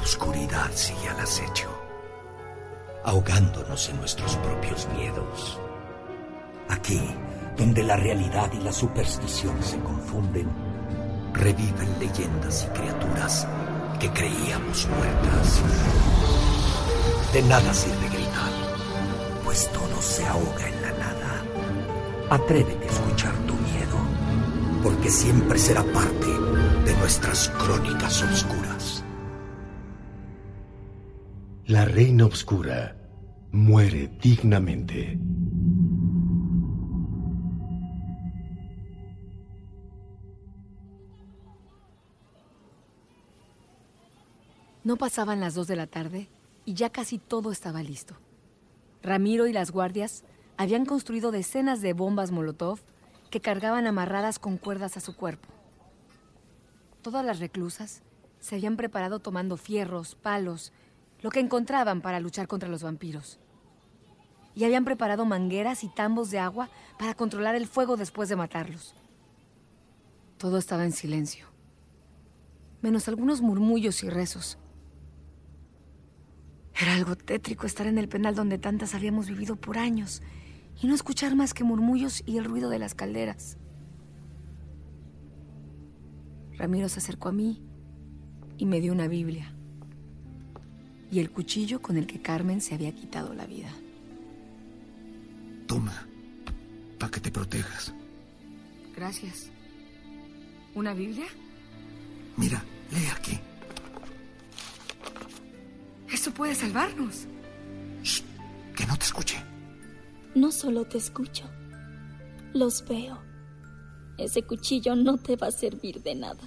Oscuridad sigue al acecho, ahogándonos en nuestros propios miedos. Aquí, donde la realidad y la superstición se confunden, reviven leyendas y criaturas que creíamos muertas. De nada sirve gritar, pues todo se ahoga en la nada. Atrévete a escuchar tu miedo, porque siempre será parte de nuestras crónicas oscuras. La reina oscura muere dignamente. No pasaban las dos de la tarde y ya casi todo estaba listo. Ramiro y las guardias habían construido decenas de bombas Molotov que cargaban amarradas con cuerdas a su cuerpo. Todas las reclusas se habían preparado tomando fierros, palos, lo que encontraban para luchar contra los vampiros. Y habían preparado mangueras y tambos de agua para controlar el fuego después de matarlos. Todo estaba en silencio, menos algunos murmullos y rezos. Era algo tétrico estar en el penal donde tantas habíamos vivido por años y no escuchar más que murmullos y el ruido de las calderas. Ramiro se acercó a mí y me dio una Biblia y el cuchillo con el que Carmen se había quitado la vida. Toma, para que te protejas. Gracias. ¿Una Biblia? Mira, lee aquí. Eso puede salvarnos. Shh, que no te escuche. No solo te escucho, los veo. Ese cuchillo no te va a servir de nada,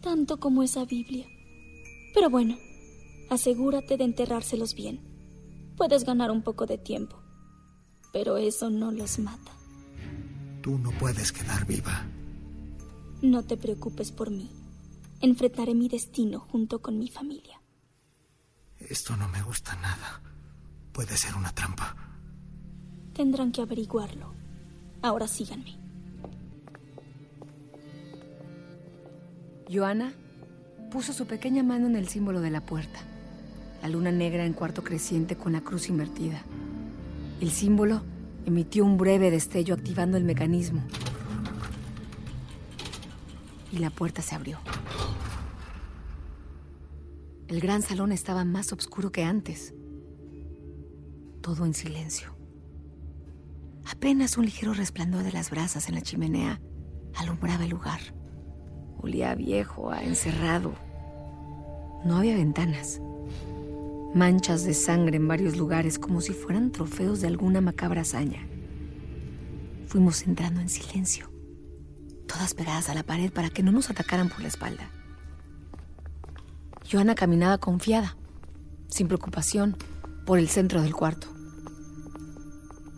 tanto como esa Biblia. Pero bueno, asegúrate de enterrárselos bien. Puedes ganar un poco de tiempo, pero eso no los mata. Tú no puedes quedar viva. No te preocupes por mí. Enfrentaré mi destino junto con mi familia. Esto no me gusta nada. Puede ser una trampa. Tendrán que averiguarlo. Ahora síganme. Joana puso su pequeña mano en el símbolo de la puerta. La luna negra en cuarto creciente con la cruz invertida. El símbolo emitió un breve destello activando el mecanismo. Y la puerta se abrió. El gran salón estaba más oscuro que antes. Todo en silencio. Apenas un ligero resplandor de las brasas en la chimenea alumbraba el lugar. Olía viejo, a encerrado. No había ventanas. Manchas de sangre en varios lugares como si fueran trofeos de alguna macabra hazaña. Fuimos entrando en silencio, todas pegadas a la pared para que no nos atacaran por la espalda. Joana caminaba confiada, sin preocupación, por el centro del cuarto.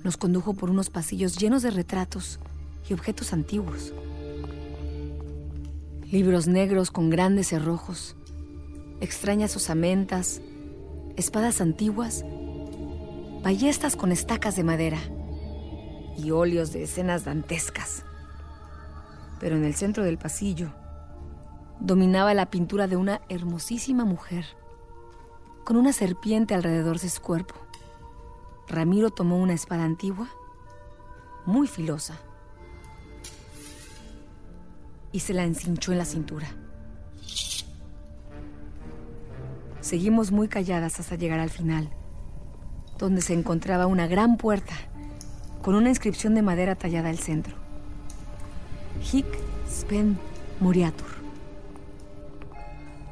Nos condujo por unos pasillos llenos de retratos y objetos antiguos. Libros negros con grandes cerrojos, extrañas osamentas, espadas antiguas, ballestas con estacas de madera y óleos de escenas dantescas. Pero en el centro del pasillo dominaba la pintura de una hermosísima mujer, con una serpiente alrededor de su cuerpo. Ramiro tomó una espada antigua, muy filosa. y se la encinchó en la cintura. Seguimos muy calladas hasta llegar al final, donde se encontraba una gran puerta con una inscripción de madera tallada al centro. Hic Spen Muriatur.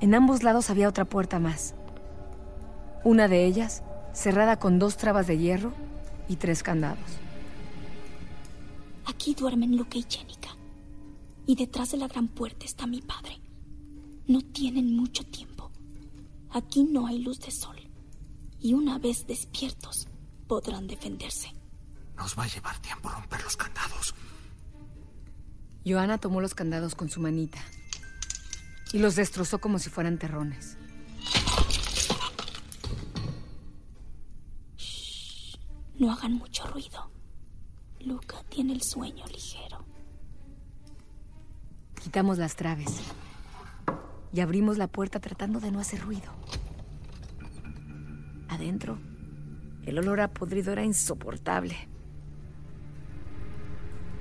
En ambos lados había otra puerta más. Una de ellas cerrada con dos trabas de hierro y tres candados. Aquí duermen Luke y Jenica. Y detrás de la gran puerta está mi padre. No tienen mucho tiempo. Aquí no hay luz de sol. Y una vez despiertos, podrán defenderse. Nos va a llevar tiempo romper los candados. Joana tomó los candados con su manita y los destrozó como si fueran terrones. Shh, no hagan mucho ruido. Luca tiene el sueño ligero. Quitamos las traves y abrimos la puerta tratando de no hacer ruido. Adentro, el olor a podrido era insoportable.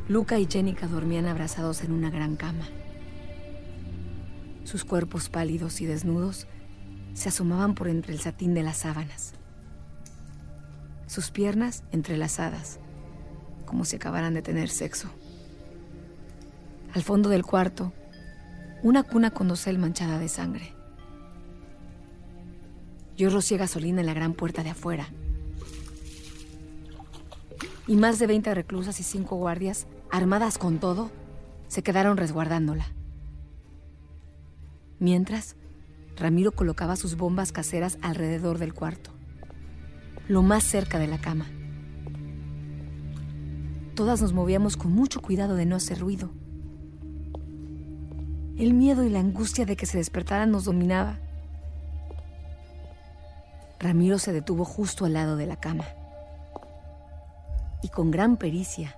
Luca y Jenica dormían abrazados en una gran cama. Sus cuerpos pálidos y desnudos se asomaban por entre el satín de las sábanas. Sus piernas entrelazadas, como si acabaran de tener sexo. Al fondo del cuarto, una cuna con dosel manchada de sangre. Yo rocié gasolina en la gran puerta de afuera. Y más de 20 reclusas y cinco guardias armadas con todo, se quedaron resguardándola. Mientras, Ramiro colocaba sus bombas caseras alrededor del cuarto, lo más cerca de la cama. Todas nos movíamos con mucho cuidado de no hacer ruido. El miedo y la angustia de que se despertaran nos dominaba. Ramiro se detuvo justo al lado de la cama. Y con gran pericia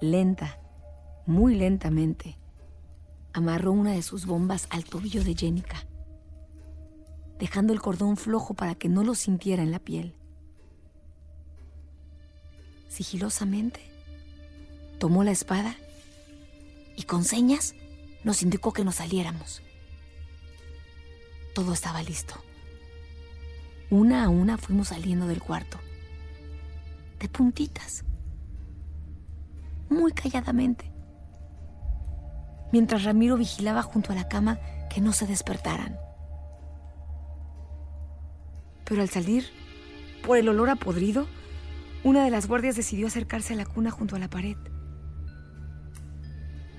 lenta, muy lentamente, amarró una de sus bombas al tobillo de Jenica, dejando el cordón flojo para que no lo sintiera en la piel. Sigilosamente, tomó la espada y con señas nos indicó que nos saliéramos. Todo estaba listo. Una a una fuimos saliendo del cuarto, de puntitas muy calladamente, mientras Ramiro vigilaba junto a la cama que no se despertaran. Pero al salir, por el olor a podrido, una de las guardias decidió acercarse a la cuna junto a la pared.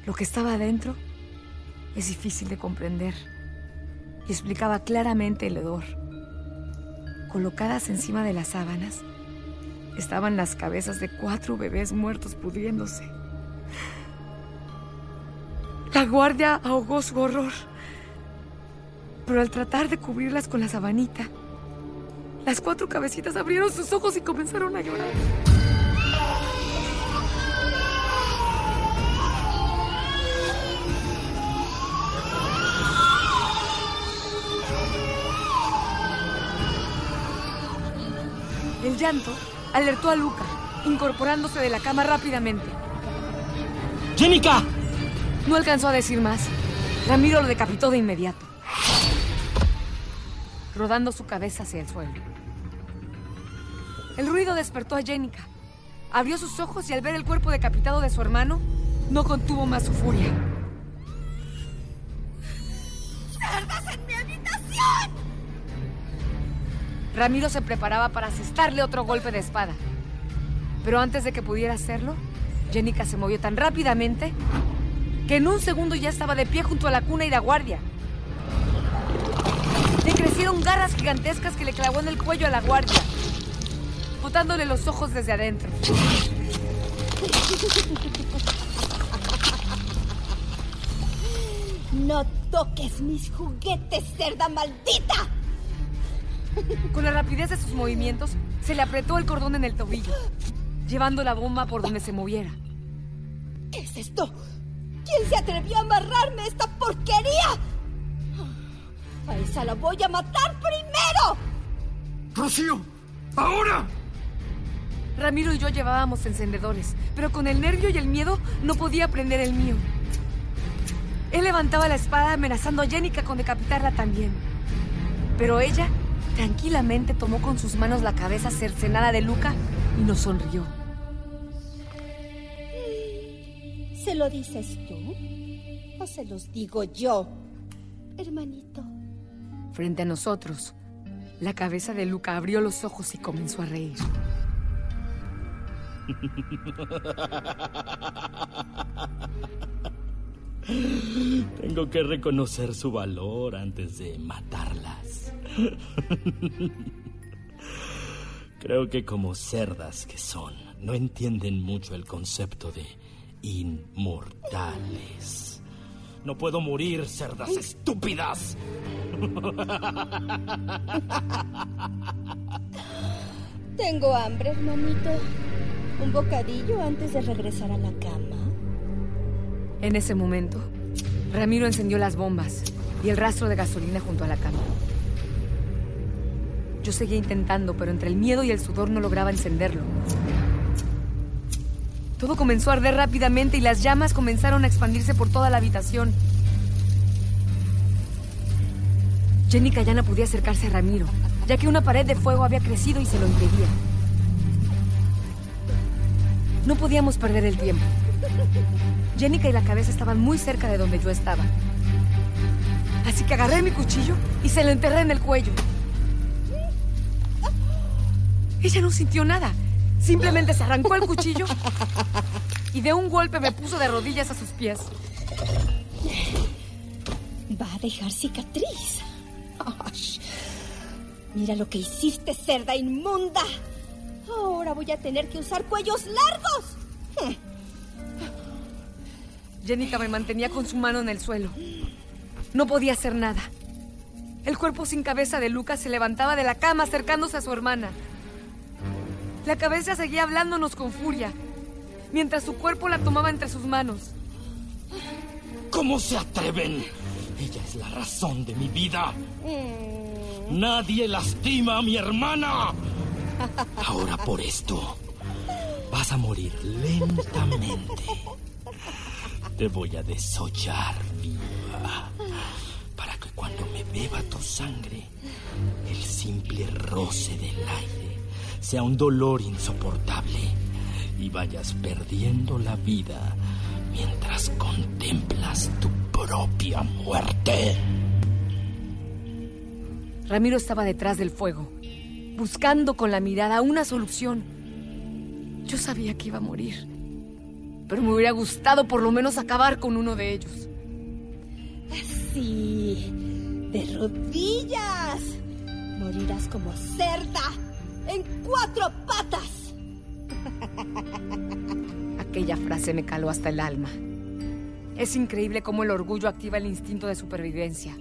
Lo que estaba adentro es difícil de comprender y explicaba claramente el hedor. Colocadas encima de las sábanas, estaban las cabezas de cuatro bebés muertos pudriéndose. La guardia ahogó su horror, pero al tratar de cubrirlas con la sabanita, las cuatro cabecitas abrieron sus ojos y comenzaron a llorar. El llanto alertó a Luca, incorporándose de la cama rápidamente. ¡Jenica! No alcanzó a decir más. Ramiro lo decapitó de inmediato, rodando su cabeza hacia el suelo. El ruido despertó a Jenica. Abrió sus ojos y al ver el cuerpo decapitado de su hermano, no contuvo más su furia. Ramiro se preparaba para asestarle otro golpe de espada. Pero antes de que pudiera hacerlo, Jenica se movió tan rápidamente que en un segundo ya estaba de pie junto a la cuna y la guardia. Le crecieron garras gigantescas que le clavó en el cuello a la guardia, botándole los ojos desde adentro. No toques mis juguetes, cerda maldita. Con la rapidez de sus movimientos, se le apretó el cordón en el tobillo, llevando la bomba por donde se moviera. ¿Qué es esto? ¿Quién se atrevió a amarrarme esta porquería? A esa la voy a matar primero. ¡Rocío! ¡Ahora! Ramiro y yo llevábamos encendedores, pero con el nervio y el miedo no podía prender el mío. Él levantaba la espada amenazando a Jenica con decapitarla también. Pero ella tranquilamente tomó con sus manos la cabeza cercenada de Luca y nos sonrió. ¿Se lo dices tú? ¿O se los digo yo, hermanito? Frente a nosotros, la cabeza de Luca abrió los ojos y comenzó a reír. Tengo que reconocer su valor antes de matarlas. Creo que como cerdas que son, no entienden mucho el concepto de inmortales. No puedo morir, cerdas estúpidas. Tengo hambre, hermanito. ¿Un bocadillo antes de regresar a la cama? En ese momento, Ramiro encendió las bombas y el rastro de gasolina junto a la cama. Yo seguía intentando, pero entre el miedo y el sudor no lograba encenderlo. Todo comenzó a arder rápidamente y las llamas comenzaron a expandirse por toda la habitación. Jenica ya no podía acercarse a Ramiro, ya que una pared de fuego había crecido y se lo impedía. No podíamos perder el tiempo. Jenica y la cabeza estaban muy cerca de donde yo estaba. Así que agarré mi cuchillo y se lo enterré en el cuello. Ella no sintió nada. Simplemente se arrancó el cuchillo y de un golpe me puso de rodillas a sus pies. Va a dejar cicatriz. Ay, mira lo que hiciste, cerda inmunda. Ahora voy a tener que usar cuellos largos. Jenica me mantenía con su mano en el suelo. No podía hacer nada. El cuerpo sin cabeza de Lucas se levantaba de la cama acercándose a su hermana. La cabeza seguía hablándonos con furia, mientras su cuerpo la tomaba entre sus manos. ¿Cómo se atreven? Ella es la razón de mi vida. Nadie lastima a mi hermana. Ahora por esto vas a morir lentamente. Te voy a desollar viva para que cuando me beba tu sangre, el simple roce del aire sea un dolor insoportable y vayas perdiendo la vida mientras contemplas tu propia muerte. Ramiro estaba detrás del fuego, buscando con la mirada una solución. Yo sabía que iba a morir, pero me hubiera gustado por lo menos acabar con uno de ellos. Sí, de rodillas. Morirás como cerda, en cuatro patas. Aquella frase me caló hasta el alma. Es increíble cómo el orgullo activa el instinto de supervivencia.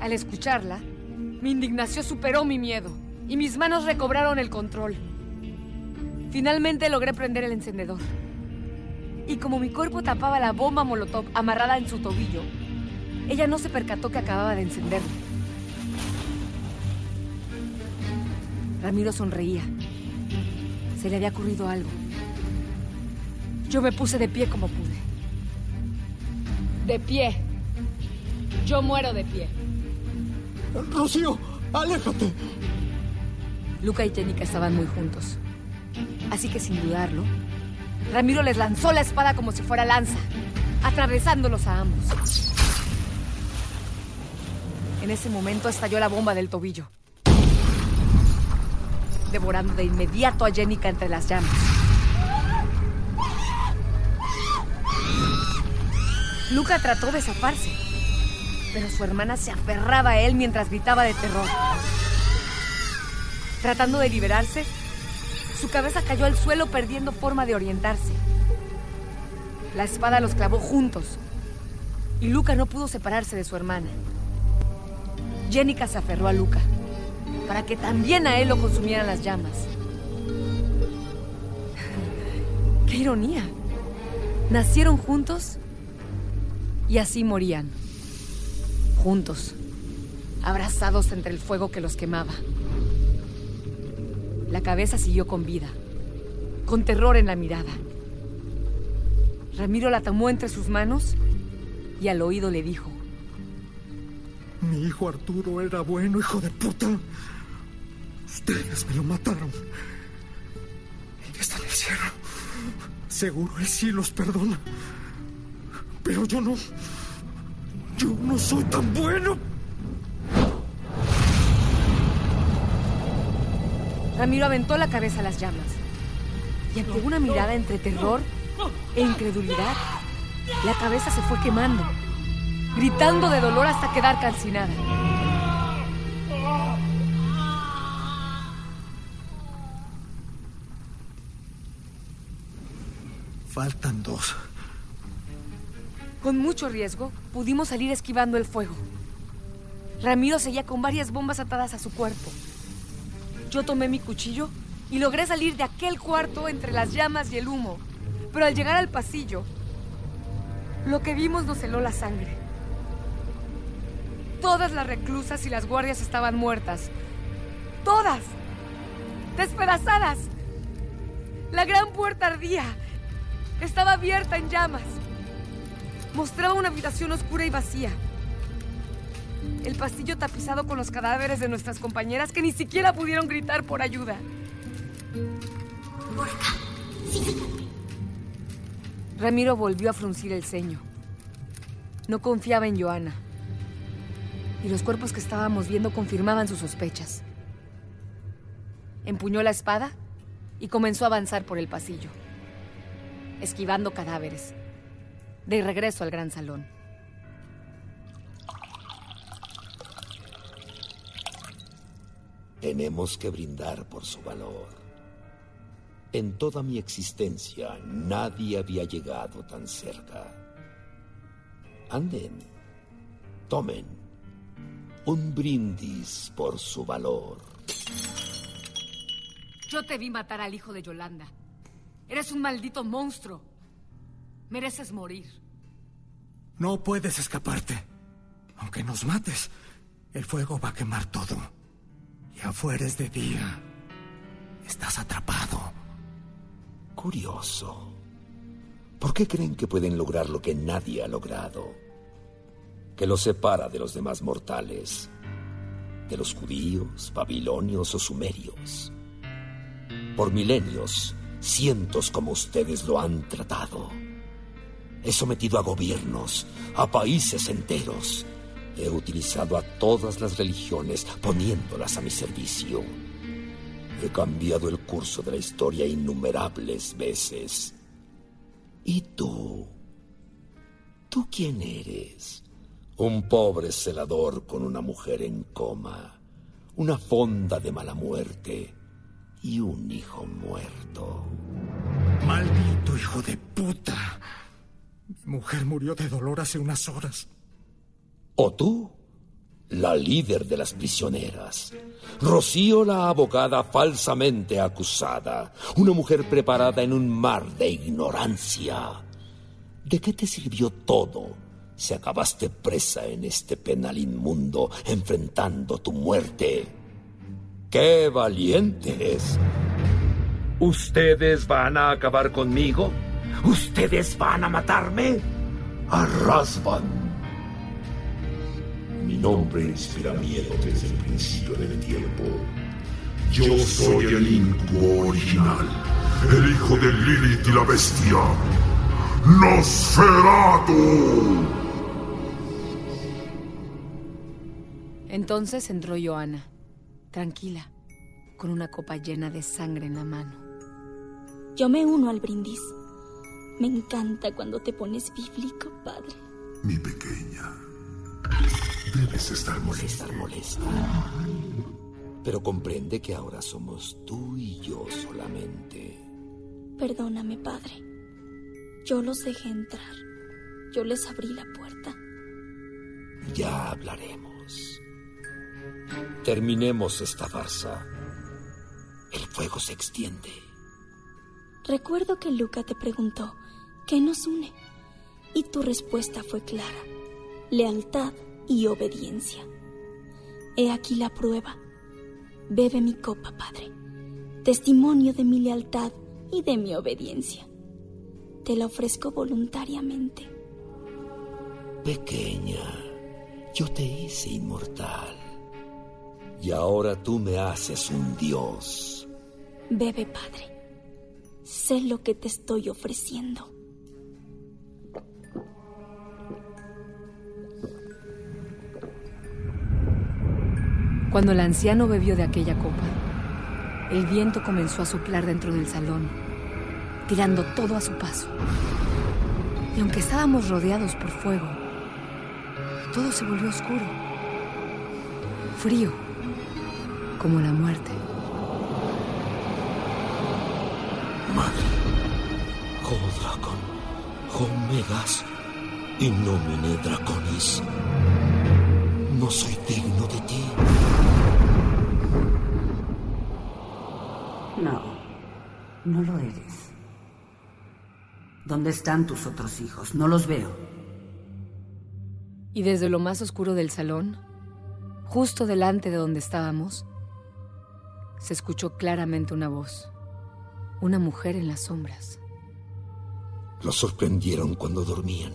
Al escucharla, mi indignación superó mi miedo y mis manos recobraron el control. Finalmente logré prender el encendedor. Y como mi cuerpo tapaba la bomba molotov amarrada en su tobillo, ella no se percató que acababa de encenderla. Ramiro sonreía. Se le había ocurrido algo. Yo me puse de pie como pude. De pie. Yo muero de pie. Rocío, aléjate. Luca y Jenica estaban muy juntos. Así que sin dudarlo, Ramiro les lanzó la espada como si fuera lanza, atravesándolos a ambos. En ese momento estalló la bomba del tobillo, devorando de inmediato a Jenica entre las llamas. Luca trató de zafarse, pero su hermana se aferraba a él mientras gritaba de terror. Tratando de liberarse, su cabeza cayó al suelo perdiendo forma de orientarse. La espada los clavó juntos y Luca no pudo separarse de su hermana. Jenica se aferró a Luca para que también a él lo consumieran las llamas. ¡Qué ironía! Nacieron juntos y así morían. Juntos, abrazados entre el fuego que los quemaba. La cabeza siguió con vida, con terror en la mirada. Ramiro la tomó entre sus manos y al oído le dijo, Mi hijo Arturo era bueno, hijo de puta. Ustedes me lo mataron. Ella está en el cielo. Seguro él sí los perdona. Pero yo no. Yo no soy tan bueno. Ramiro aventó la cabeza a las llamas. Y ante una mirada entre terror e incredulidad, la cabeza se fue quemando, gritando de dolor hasta quedar calcinada. Faltan dos. Con mucho riesgo, pudimos salir esquivando el fuego. Ramiro seguía con varias bombas atadas a su cuerpo. Yo tomé mi cuchillo y logré salir de aquel cuarto entre las llamas y el humo. Pero al llegar al pasillo, lo que vimos nos heló la sangre. Todas las reclusas y las guardias estaban muertas. Todas. Despedazadas. La gran puerta ardía. Estaba abierta en llamas. Mostraba una habitación oscura y vacía. El pasillo tapizado con los cadáveres de nuestras compañeras que ni siquiera pudieron gritar por ayuda. Por acá. Ramiro volvió a fruncir el ceño. No confiaba en Joana. Y los cuerpos que estábamos viendo confirmaban sus sospechas. Empuñó la espada y comenzó a avanzar por el pasillo, esquivando cadáveres, de regreso al gran salón. Tenemos que brindar por su valor. En toda mi existencia nadie había llegado tan cerca. Anden, tomen un brindis por su valor. Yo te vi matar al hijo de Yolanda. Eres un maldito monstruo. Mereces morir. No puedes escaparte. Aunque nos mates, el fuego va a quemar todo. Y afuera es de día. Estás atrapado. Curioso. ¿Por qué creen que pueden lograr lo que nadie ha logrado? Que los separa de los demás mortales. De los judíos, babilonios o sumerios. Por milenios, cientos como ustedes lo han tratado. He sometido a gobiernos, a países enteros. He utilizado a todas las religiones poniéndolas a mi servicio. He cambiado el curso de la historia innumerables veces. ¿Y tú? ¿Tú quién eres? Un pobre celador con una mujer en coma, una fonda de mala muerte y un hijo muerto. Maldito hijo de puta. Mi mujer murió de dolor hace unas horas. ¿O tú? La líder de las prisioneras. Rocío la abogada falsamente acusada. Una mujer preparada en un mar de ignorancia. ¿De qué te sirvió todo si acabaste presa en este penal inmundo enfrentando tu muerte? ¡Qué valientes! ¿Ustedes van a acabar conmigo? ¿Ustedes van a matarme? Arrasvan. Mi nombre inspira miedo desde el principio del tiempo. Yo soy el incubo original, el hijo de Lilith y la bestia. ¡Nosferatu! Entonces entró Joana, tranquila, con una copa llena de sangre en la mano. Yo me uno al brindis. Me encanta cuando te pones bíblico, padre. Mi pequeña, debes estar molesta. Estar molesta. Pero comprende que ahora somos tú y yo solamente. Perdóname, padre. Yo los dejé entrar. Yo les abrí la puerta. Ya hablaremos. Terminemos esta farsa. El fuego se extiende. Recuerdo que Luca te preguntó, ¿qué nos une? Y tu respuesta fue clara, lealtad y obediencia. He aquí la prueba. Bebe mi copa, Padre, testimonio de mi lealtad y de mi obediencia. Te la ofrezco voluntariamente. Pequeña, yo te hice inmortal. Y ahora tú me haces un dios. Bebe, padre. Sé lo que te estoy ofreciendo. Cuando el anciano bebió de aquella copa, el viento comenzó a soplar dentro del salón, tirando todo a su paso. Y aunque estábamos rodeados por fuego, todo se volvió oscuro, frío, como la muerte. Madre, oh dragón, oh megas, y nomine draconis. No soy digno de ti. No, no lo eres. ¿Dónde están tus otros hijos? No los veo. Y desde lo más oscuro del salón, justo delante de donde estábamos, se escuchó claramente una voz. Una mujer en las sombras. Los sorprendieron cuando dormían.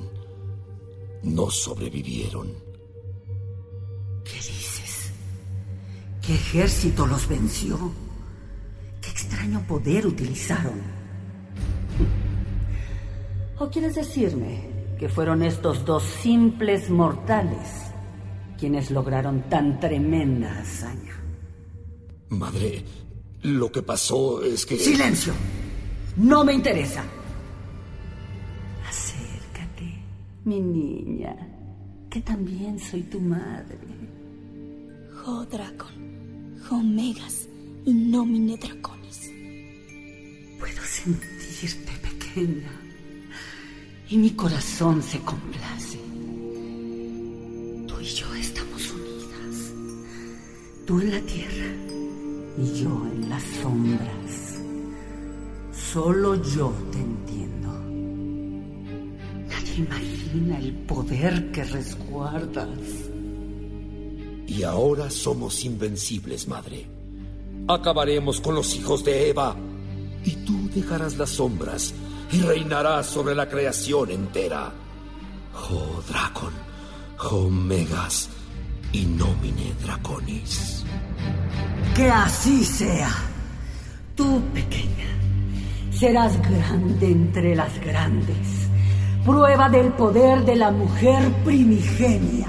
No sobrevivieron. ¿Qué dices? ¿Qué ejército los venció? ¿Qué extraño poder utilizaron? ¿O quieres decirme que fueron estos dos simples mortales quienes lograron tan tremenda hazaña? Madre, lo que pasó es que... ¡Silencio! No me interesa. Acércate, mi niña, que también soy tu madre. Jo Dracon, Jo Megas y Nomine Draconis. Puedo sentirte pequeña y mi corazón se complace. Tú y yo estamos unidas. Tú en la tierra y yo en las sombras. Solo yo te entiendo. Nadie imagina el poder que resguardas. Y ahora somos invencibles, madre. Acabaremos con los hijos de Eva. Y tú dejarás las sombras y reinarás sobre la creación entera. Oh, Dracon, oh, Megas y Nomine Draconis. Que así sea. Tú, pequeña, serás grande entre las grandes. Prueba del poder de la mujer primigenia.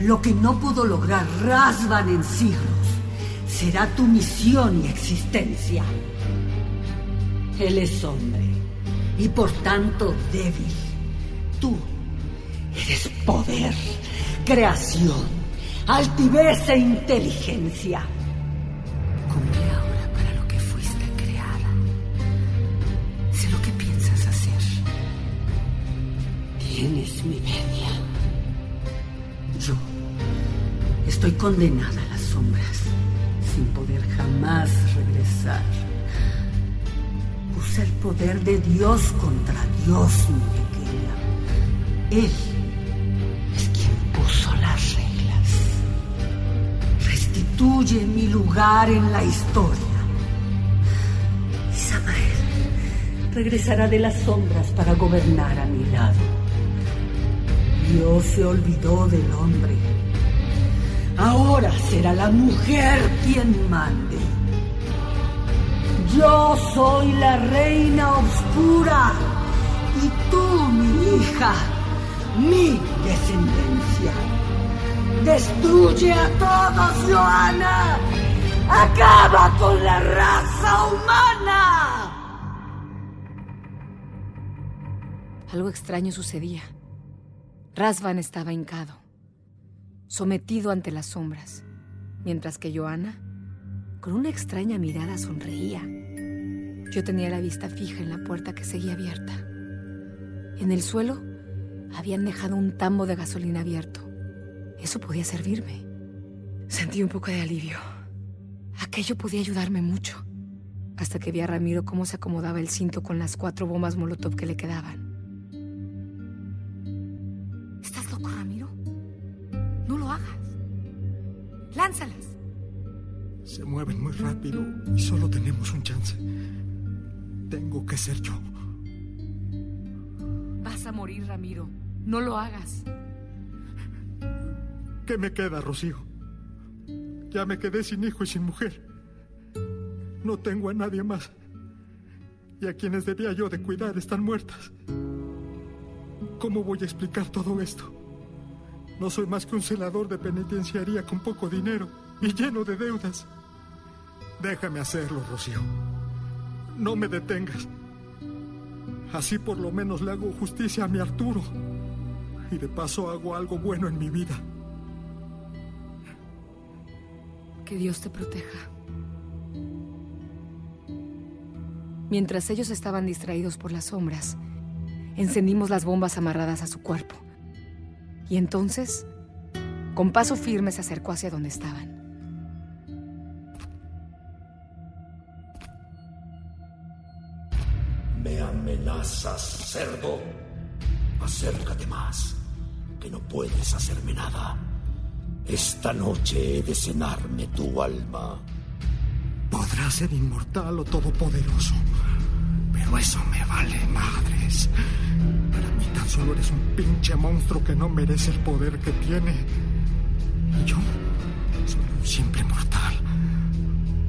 Lo que no pudo lograr Rasvan en siglos será tu misión y existencia. Él es hombre y por tanto débil. Tú eres poder, creación, altivez e inteligencia. Cumple ahora para lo que fuiste creada. Sé lo que piensas hacer. Tienes mi media. Yo estoy condenada a las sombras, sin poder jamás regresar. Usa el poder de Dios contra Dios, mi pequeña. Él Mi lugar en la historia. Y Samael regresará de las sombras para gobernar a mi lado. Dios se olvidó del hombre. Ahora será la mujer quien mande. Yo soy la reina oscura y tú, mi hija, mi descendencia. Destruye a todos, Joana. Acaba con la raza humana. Algo extraño sucedía. Rasvan estaba hincado, sometido ante las sombras, mientras que Joana, con una extraña mirada, sonreía. Yo tenía la vista fija en la puerta que seguía abierta. En el suelo habían dejado un tambo de gasolina abierto. Eso podía servirme. Sentí un poco de alivio. Aquello podía ayudarme mucho. Hasta que vi a Ramiro cómo se acomodaba el cinto con las cuatro bombas Molotov que le quedaban. ¿Estás loco, Ramiro? No lo hagas. Lánzalas. Se mueven muy rápido y solo tenemos un chance. Tengo que ser yo. Vas a morir, Ramiro. No lo hagas. ¿Qué me queda, Rocío? Ya me quedé sin hijo y sin mujer. No tengo a nadie más. Y a quienes debía yo de cuidar están muertas. ¿Cómo voy a explicar todo esto? No soy más que un celador de penitenciaría con poco dinero y lleno de deudas. Déjame hacerlo, Rocío. No me detengas. Así por lo menos le hago justicia a mi Arturo. Y de paso hago algo bueno en mi vida. Que Dios te proteja. Mientras ellos estaban distraídos por las sombras, encendimos las bombas amarradas a su cuerpo. Y entonces, con paso firme se acercó hacia donde estaban. ¿Me amenazas, cerdo? Acércate más, que no puedes hacerme nada. Esta noche he de cenarme tu alma. Podrás ser inmortal o todopoderoso, pero eso me vale madres. Para mí tan solo eres un pinche monstruo que no merece el poder que tiene. Y yo soy un simple mortal.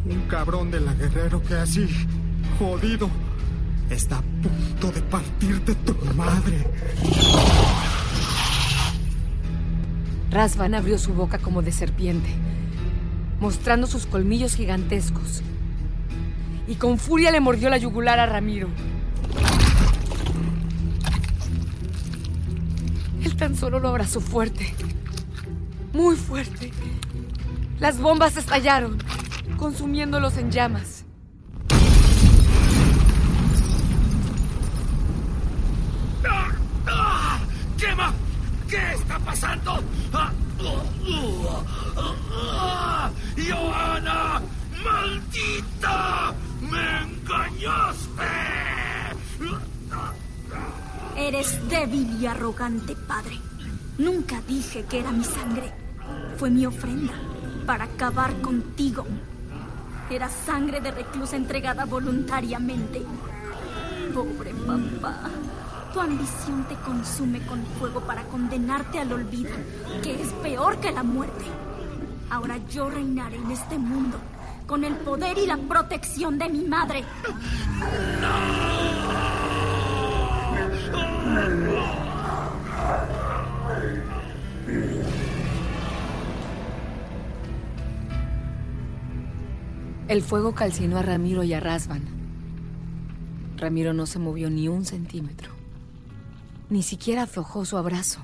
Un cabrón de la guerrero que así, jodido, está a punto de partirte tu madre. Rasvan abrió su boca como de serpiente, mostrando sus colmillos gigantescos. Y con furia le mordió la yugular a Ramiro. Él tan solo lo abrazó fuerte, muy fuerte. Las bombas estallaron, consumiéndolos en llamas. ¡Quema! ¿Qué está pasando? ¡Ah! ¡Johanna! ¡Maldita! ¡Me engañaste! Eres débil y arrogante, padre. Nunca dije que era mi sangre. Fue mi ofrenda para acabar contigo. Era sangre de reclusa entregada voluntariamente. Pobre papá. Tu ambición te consume con fuego para condenarte al olvido, que es peor que la muerte. Ahora yo reinaré en este mundo con el poder y la protección de mi madre. El fuego calcinó a Ramiro y a Rasvan. Ramiro no se movió ni un centímetro. Ni siquiera aflojó su abrazo.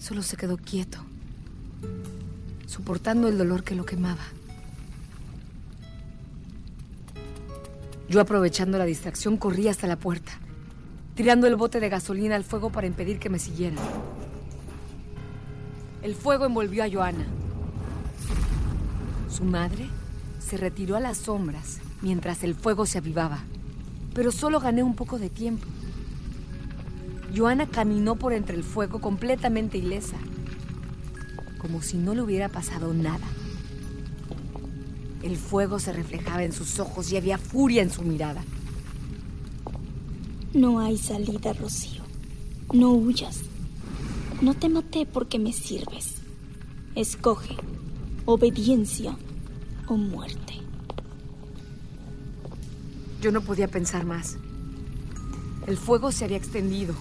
Solo se quedó quieto, soportando el dolor que lo quemaba. Yo, aprovechando la distracción, corrí hasta la puerta, tirando el bote de gasolina al fuego para impedir que me siguieran. El fuego envolvió a Joana. Su madre se retiró a las sombras mientras el fuego se avivaba, pero solo gané un poco de tiempo. Joana caminó por entre el fuego completamente ilesa, como si no le hubiera pasado nada. El fuego se reflejaba en sus ojos y había furia en su mirada. No hay salida, Rocío. No huyas. No te maté porque me sirves. Escoge obediencia o muerte. Yo no podía pensar más. El fuego se había extendido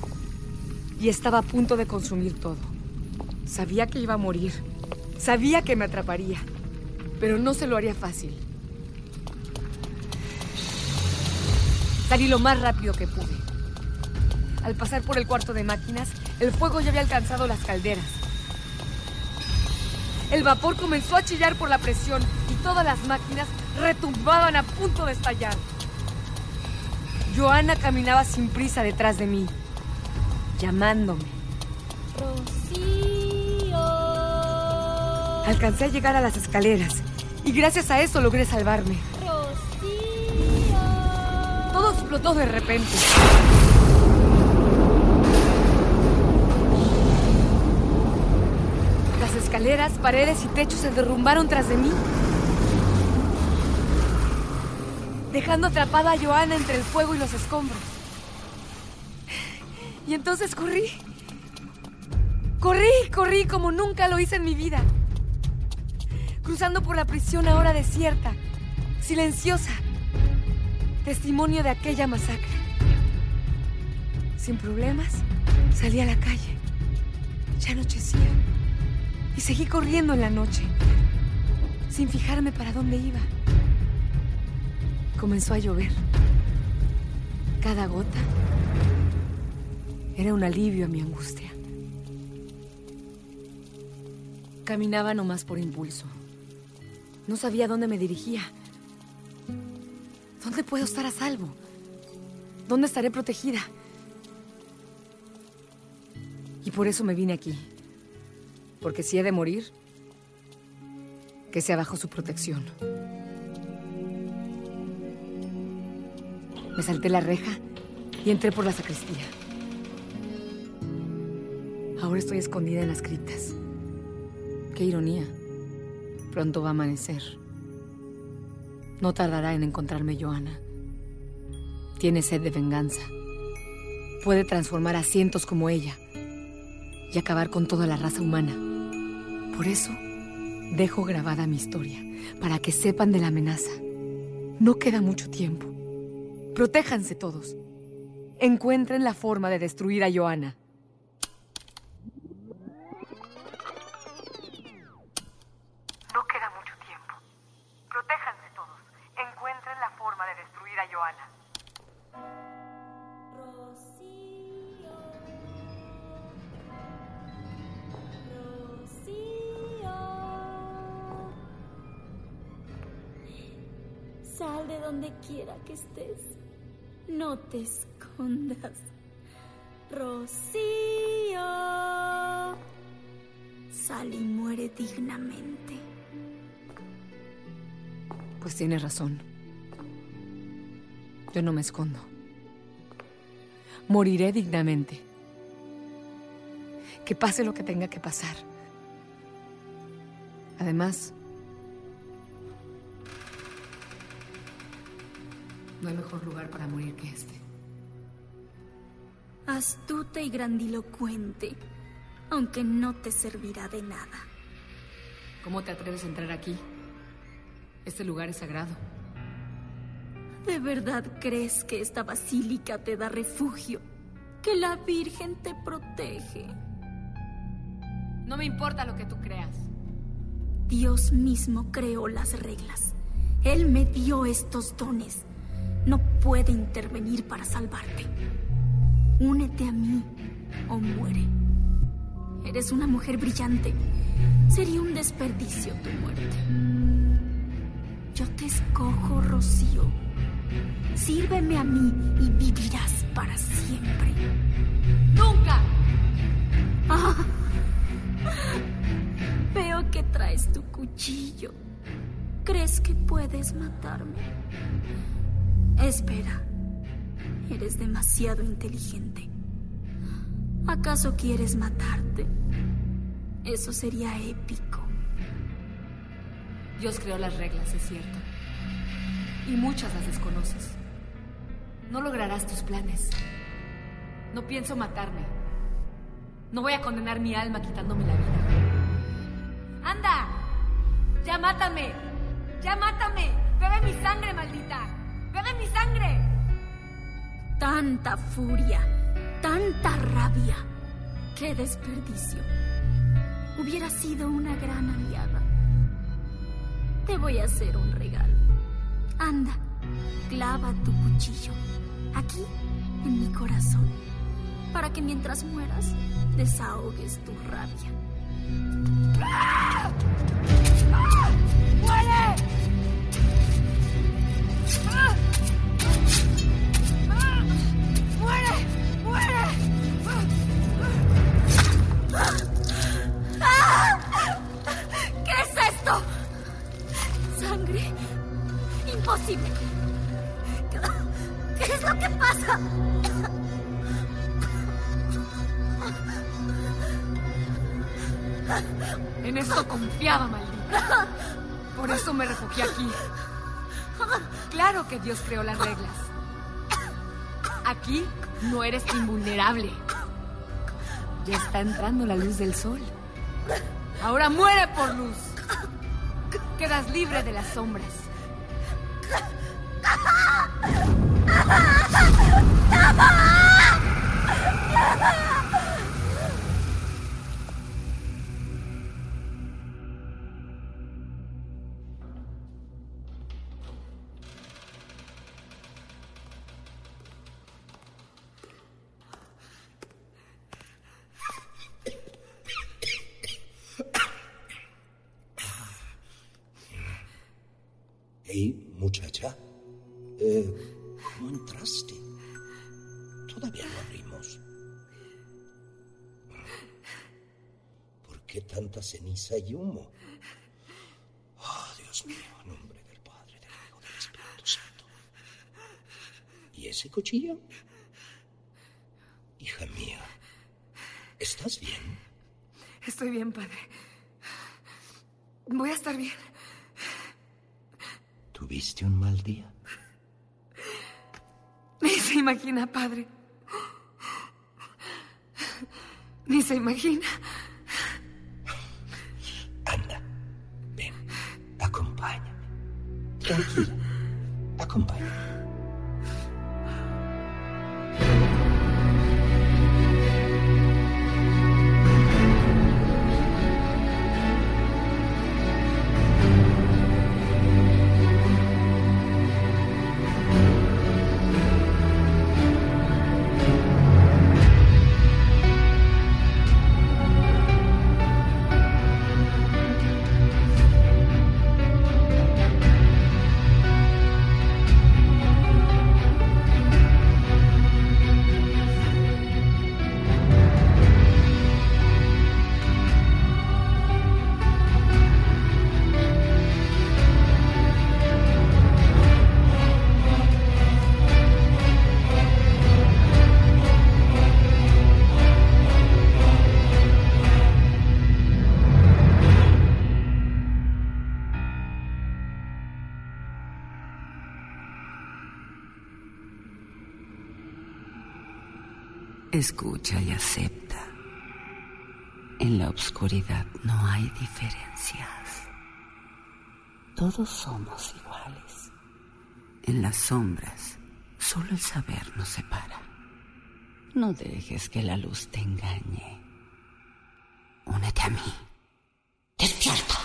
y estaba a punto de consumir todo. Sabía que iba a morir. Sabía que me atraparía. Pero no se lo haría fácil. Salí lo más rápido que pude. Al pasar por el cuarto de máquinas, el fuego ya había alcanzado las calderas. El vapor comenzó a chillar por la presión y todas las máquinas retumbaban a punto de estallar. Joana caminaba sin prisa detrás de mí, llamándome. Rocío. Alcancé a llegar a las escaleras y gracias a eso logré salvarme. Explotó de repente. Las escaleras, paredes y techos se derrumbaron tras de mí. Dejando atrapada a Joana entre el fuego y los escombros. Y entonces corrí Corrí, corrí como nunca lo hice en mi vida. Cruzando por la prisión ahora desierta, silenciosa. Testimonio de aquella masacre. Sin problemas, salí a la calle. Ya anochecía. Y seguí corriendo en la noche, sin fijarme para dónde iba. Comenzó a llover. Cada gota era un alivio a mi angustia. Caminaba nomás por impulso. No sabía dónde me dirigía. ¿Dónde puedo estar a salvo? ¿Dónde estaré protegida? Y por eso me vine aquí. Porque si he de morir, que sea bajo su protección. Me salté la reja y entré por la sacristía. Ahora estoy escondida en las criptas. Qué ironía. Pronto va a amanecer. No tardará en encontrarme Joana. Tiene sed de venganza. Puede transformar a cientos como ella y acabar con toda la raza humana. Por eso, dejo grabada mi historia, para que sepan de la amenaza. No queda mucho tiempo. Protéjanse todos. Encuentren la forma de destruir a Joana. Razón. Yo no me escondo. Moriré dignamente. Que pase lo que tenga que pasar. Además, no hay mejor lugar para morir que este. Astuta y grandilocuente, aunque no te servirá de nada. ¿Cómo te atreves a entrar aquí? Este lugar es sagrado. ¿De verdad crees que esta basílica te da refugio? ¿Que la Virgen te protege? No me importa lo que tú creas. Dios mismo creó las reglas. Él me dio estos dones. No puede intervenir para salvarte. Únete a mí o muere. Eres una mujer brillante. Sería un desperdicio tu muerte. Yo te escojo, Rocío. Sírveme a mí y vivirás para siempre. ¡Nunca! Ah, veo que traes tu cuchillo. ¿Crees que puedes matarme? Espera. Eres demasiado inteligente. ¿Acaso quieres matarte? Eso sería épico. Dios creó las reglas, es cierto. Y muchas las desconoces. No lograrás tus planes. No pienso matarme. No voy a condenar mi alma quitándome la vida. ¡Anda! ¡Ya mátame! ¡Ya mátame! ¡Bebe mi sangre, maldita! ¡Bebe mi sangre! Tanta furia, tanta rabia. ¡Qué desperdicio! Hubiera sido una gran aliada. Te voy a hacer un regalo. Anda, clava tu cuchillo aquí en mi corazón para que mientras mueras desahogues tu rabia. ¡Ah! ¡Muere! ¡Ah! ¡Ah! ¡Muere! ¡Muere! ¿Qué es esto? Imposible. ¿Qué es lo que pasa? En esto confiaba, maldita. Por eso me refugié aquí. Claro que Dios creó las reglas. Aquí no eres invulnerable. Ya está entrando la luz del sol. Ahora muere por luz. Quedas libre de las sombras. Y humo? Oh, Dios mío, en nombre del Padre, del Hijo, del Espíritu Santo. ¿Y ese cuchillo? Hija mía, ¿estás bien? Estoy bien, padre. Voy a estar bien. ¿Tuviste un mal día? Ni se imagina, padre. Ni se imagina. Tranquila, acompáñame. Escucha y acepta. En la oscuridad no hay diferencias. Todos somos iguales. En las sombras, solo el saber nos separa. No dejes que la luz te engañe. Únete a mí. Despierta.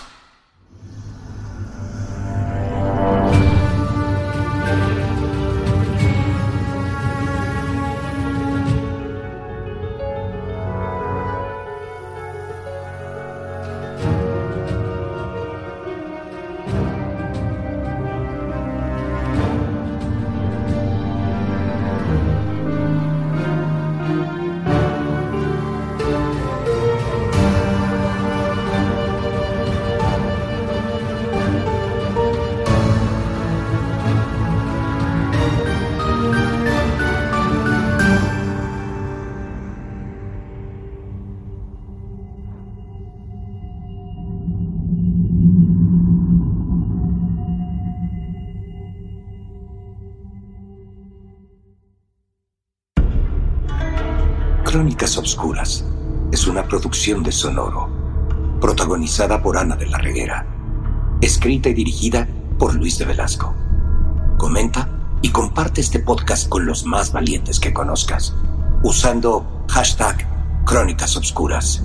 Crónicas Obscuras es una producción de Sonoro, protagonizada por Ana de la Reguera, escrita y dirigida por Luis de Velasco. Comenta y comparte este podcast con los más valientes que conozcas, usando hashtag Crónicas Obscuras.